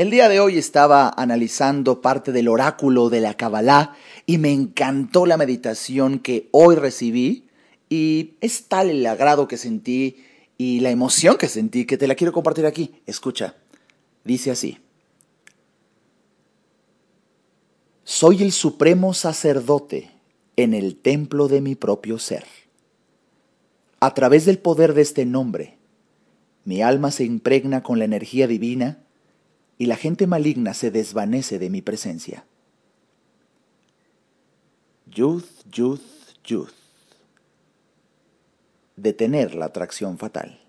El día de hoy estaba analizando parte del oráculo de la Kabbalah y me encantó la meditación que hoy recibí y es tal el agrado que sentí y la emoción que sentí que te la quiero compartir aquí. Escucha, dice así. Soy el supremo sacerdote en el templo de mi propio ser. A través del poder de este nombre, mi alma se impregna con la energía divina y la gente maligna se desvanece de mi presencia. Yud, yud, yud. Detener la atracción fatal.